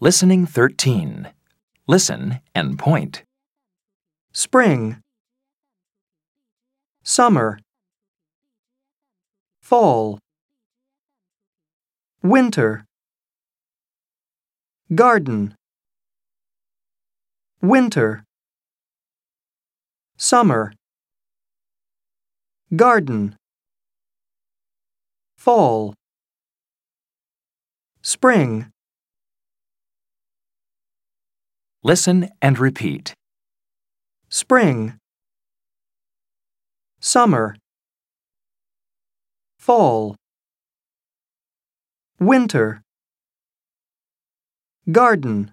Listening 13. Listen and point. spring, summer, fall, winter, garden, winter, summer, garden, fall, spring. Listen and repeat. spring, summer, fall, winter, garden,